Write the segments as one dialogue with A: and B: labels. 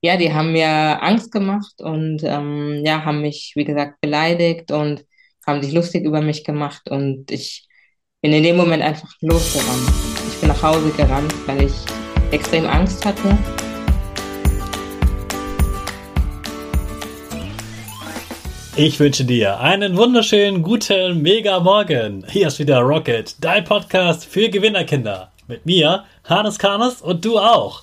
A: ja, die haben mir Angst gemacht und ähm, ja, haben mich, wie gesagt, beleidigt und haben sich lustig über mich gemacht und ich bin in dem Moment einfach losgerannt. Ich bin nach Hause gerannt, weil ich extrem Angst hatte.
B: Ich wünsche dir einen wunderschönen guten Mega Morgen. Hier ist wieder Rocket, dein Podcast für Gewinnerkinder. Mit mir, Hannes Karnes und du auch.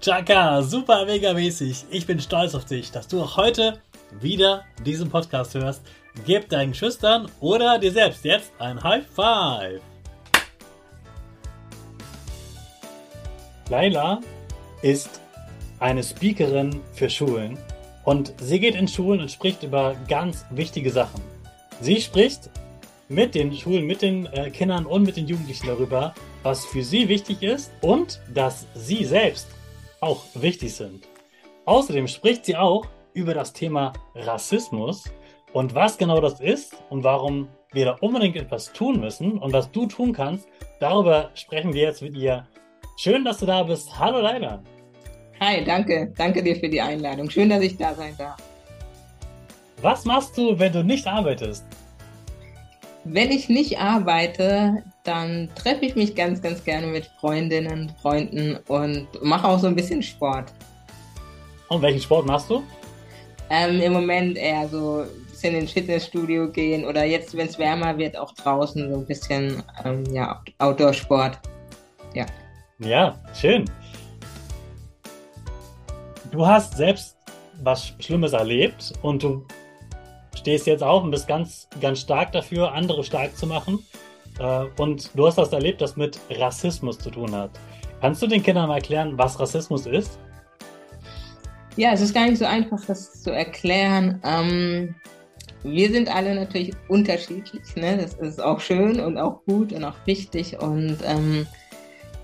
B: Chaka, super mega mäßig. Ich bin stolz auf dich, dass du auch heute wieder diesen Podcast hörst. Gib deinen Schüchtern oder dir selbst jetzt ein High Five. Laila ist eine Speakerin für Schulen und sie geht in Schulen und spricht über ganz wichtige Sachen. Sie spricht mit den Schulen, mit den äh, Kindern und mit den Jugendlichen darüber, was für sie wichtig ist und dass sie selbst auch wichtig sind. Außerdem spricht sie auch über das Thema Rassismus und was genau das ist und warum wir da unbedingt etwas tun müssen und was du tun kannst. Darüber sprechen wir jetzt mit ihr. Schön, dass du da bist. Hallo Leila.
A: Hi, danke. Danke dir für die Einladung. Schön, dass ich da sein darf.
B: Was machst du, wenn du nicht arbeitest?
A: Wenn ich nicht arbeite, dann treffe ich mich ganz, ganz gerne mit Freundinnen, Freunden und mache auch so ein bisschen Sport.
B: Und welchen Sport machst du?
A: Ähm, Im Moment eher so ein bisschen ins Fitnessstudio gehen oder jetzt, wenn es wärmer wird, auch draußen so ein bisschen ähm, ja, Outdoor-Sport. Ja.
B: Ja, schön. Du hast selbst was Schlimmes erlebt und du stehst jetzt auf und bist ganz, ganz stark dafür, andere stark zu machen. Äh, und du hast das erlebt, das mit Rassismus zu tun hat. Kannst du den Kindern mal erklären, was Rassismus ist?
A: Ja, es ist gar nicht so einfach, das zu erklären. Ähm, wir sind alle natürlich unterschiedlich. Ne? Das ist auch schön und auch gut und auch wichtig. Und ähm,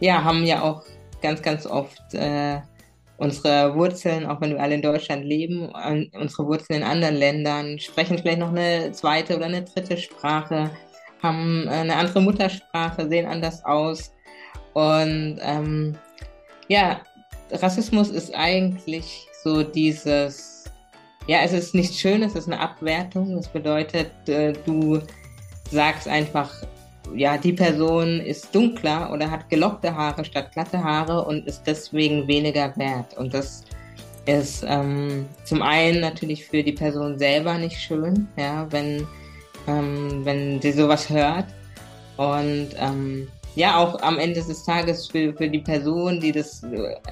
A: ja, haben ja auch ganz, ganz oft äh, unsere Wurzeln, auch wenn wir alle in Deutschland leben, unsere Wurzeln in anderen Ländern, sprechen vielleicht noch eine zweite oder eine dritte Sprache haben eine andere Muttersprache, sehen anders aus. Und ähm, ja, Rassismus ist eigentlich so dieses, ja, es ist nicht schön, es ist eine Abwertung. Das bedeutet, äh, du sagst einfach, ja, die Person ist dunkler oder hat gelockte Haare statt glatte Haare und ist deswegen weniger wert. Und das ist ähm, zum einen natürlich für die Person selber nicht schön, ja, wenn ähm, wenn sie sowas hört. Und ähm, ja auch am Ende des Tages für, für die Person, die das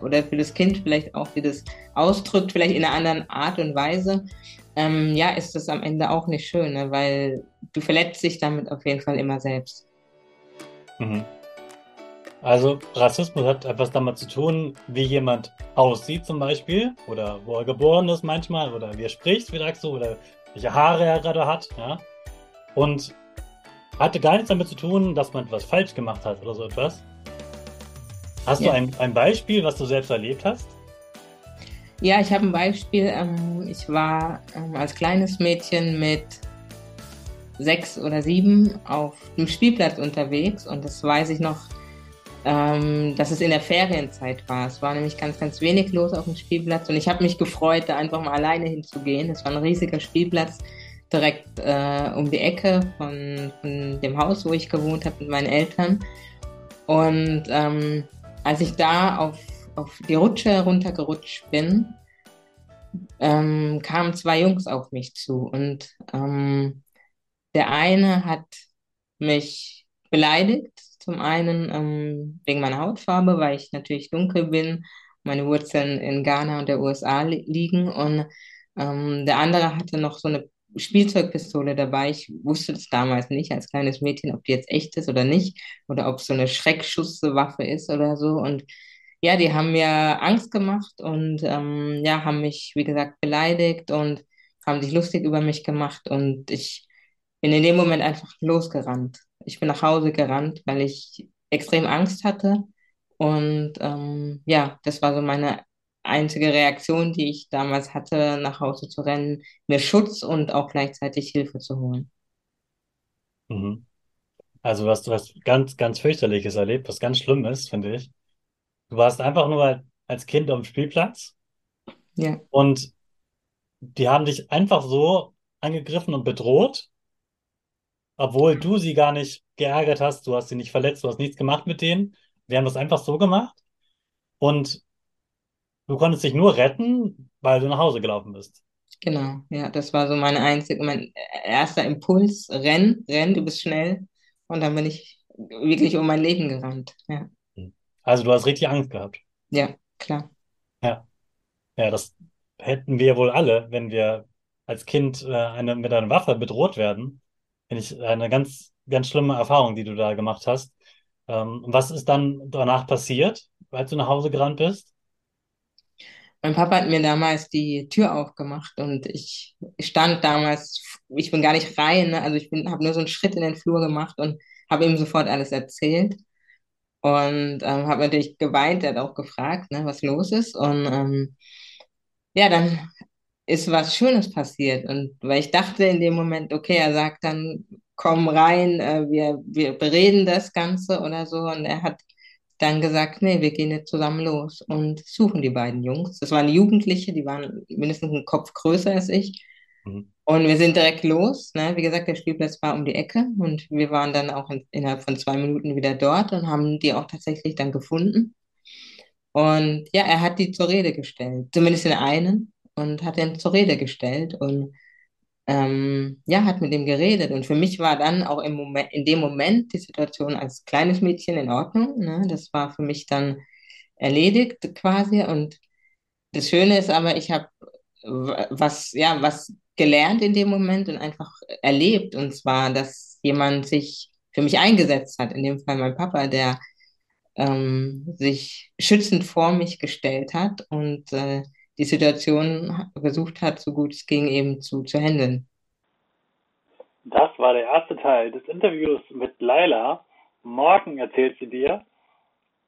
A: oder für das Kind vielleicht auch, die das ausdrückt, vielleicht in einer anderen Art und Weise, ähm, ja, ist das am Ende auch nicht schön, ne? weil du verletzt dich damit auf jeden Fall immer selbst.
B: Mhm. Also Rassismus hat etwas damit zu tun, wie jemand aussieht zum Beispiel oder wo er geboren ist manchmal oder wie er spricht, wie sagst du, oder welche Haare er gerade hat, ja. Und hatte gar nichts damit zu tun, dass man etwas falsch gemacht hat oder so etwas. Hast ja. du ein, ein Beispiel, was du selbst erlebt hast?
A: Ja, ich habe ein Beispiel. Ähm, ich war ähm, als kleines Mädchen mit sechs oder sieben auf dem Spielplatz unterwegs und das weiß ich noch, ähm, dass es in der Ferienzeit war. Es war nämlich ganz, ganz wenig los auf dem Spielplatz und ich habe mich gefreut, da einfach mal alleine hinzugehen. Es war ein riesiger Spielplatz direkt äh, um die Ecke von, von, dem Haus, wo ich gewohnt habe mit meinen Eltern. Und ähm, als ich da auf, auf die Rutsche runtergerutscht bin, ähm, kamen zwei Jungs auf mich zu und ähm, der eine hat mich beleidigt, zum einen ähm, wegen meiner Hautfarbe, weil ich natürlich dunkel bin, meine Wurzeln in Ghana und der USA li liegen und ähm, der andere hatte noch so eine Spielzeugpistole dabei. Ich wusste das damals nicht als kleines Mädchen, ob die jetzt echt ist oder nicht oder ob es so eine Schreckschusswaffe ist oder so und ja, die haben mir Angst gemacht und ähm, ja, haben mich, wie gesagt, beleidigt und haben sich lustig über mich gemacht und ich bin in dem Moment einfach losgerannt. Ich bin nach Hause gerannt, weil ich extrem Angst hatte und ähm, ja, das war so meine einzige Reaktion, die ich damals hatte, nach Hause zu rennen, mir Schutz und auch gleichzeitig Hilfe zu holen.
B: Mhm. Also du hast was ganz, ganz fürchterliches erlebt, was ganz schlimm ist, finde ich. Du warst einfach nur als Kind am Spielplatz
A: Ja,
B: und die haben dich einfach so angegriffen und bedroht, obwohl du sie gar nicht geärgert hast, du hast sie nicht verletzt, du hast nichts gemacht mit denen. Wir haben das einfach so gemacht und du konntest dich nur retten, weil du nach Hause gelaufen bist.
A: genau. Ja, das war so meine einzige, mein erster Impuls. Renn, renn, du bist schnell. Und dann bin ich wirklich um mein Leben gerannt. Ja,
B: Also du hast richtig Angst gehabt.
A: ja, klar.
B: Ja, ja, das hätten wir wohl alle, wenn wir als Kind äh, eine, mit einer Waffe bedroht werden. Finde ich eine ganz, ganz schlimme Erfahrung, die du da gemacht hast. Ähm, was ist dann danach passiert, als du nach Hause gerannt bist?
A: Mein Papa hat mir damals die Tür aufgemacht und ich stand damals, ich bin gar nicht rein, ne? Also ich habe nur so einen Schritt in den Flur gemacht und habe ihm sofort alles erzählt und ähm, habe natürlich geweint. Er hat auch gefragt, ne, was los ist und ähm, ja, dann ist was Schönes passiert und weil ich dachte in dem Moment, okay, er sagt dann, komm rein, äh, wir, wir bereden das Ganze oder so und er hat dann gesagt, nee, wir gehen jetzt zusammen los und suchen die beiden Jungs. Das waren Jugendliche, die waren mindestens einen Kopf größer als ich.
B: Mhm.
A: Und wir sind direkt los. Ne? Wie gesagt, der Spielplatz war um die Ecke und wir waren dann auch in, innerhalb von zwei Minuten wieder dort und haben die auch tatsächlich dann gefunden. Und ja, er hat die zur Rede gestellt, zumindest den einen, und hat den zur Rede gestellt und ähm, ja, hat mit ihm geredet. Und für mich war dann auch im Moment, in dem Moment die Situation als kleines Mädchen in Ordnung. Ne? Das war für mich dann erledigt quasi. Und das Schöne ist aber, ich habe was, ja, was gelernt in dem Moment und einfach erlebt. Und zwar, dass jemand sich für mich eingesetzt hat, in dem Fall mein Papa, der ähm, sich schützend vor mich gestellt hat und äh, die Situation versucht hat, so gut es ging, eben zu, zu handeln.
B: Das war der erste Teil des Interviews mit Laila. Morgen erzählt sie dir,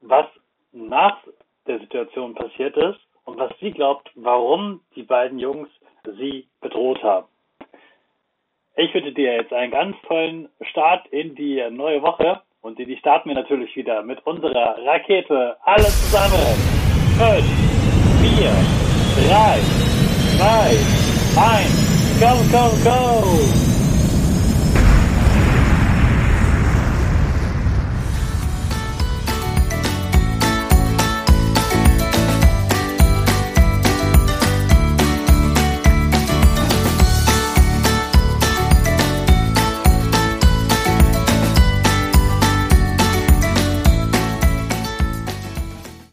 B: was nach der Situation passiert ist und was sie glaubt, warum die beiden Jungs sie bedroht haben. Ich wünsche dir jetzt einen ganz tollen Start in die neue Woche und die starten wir natürlich wieder mit unserer Rakete. Alle zusammen. 5, 4, drei, drei, eins, go, go, go!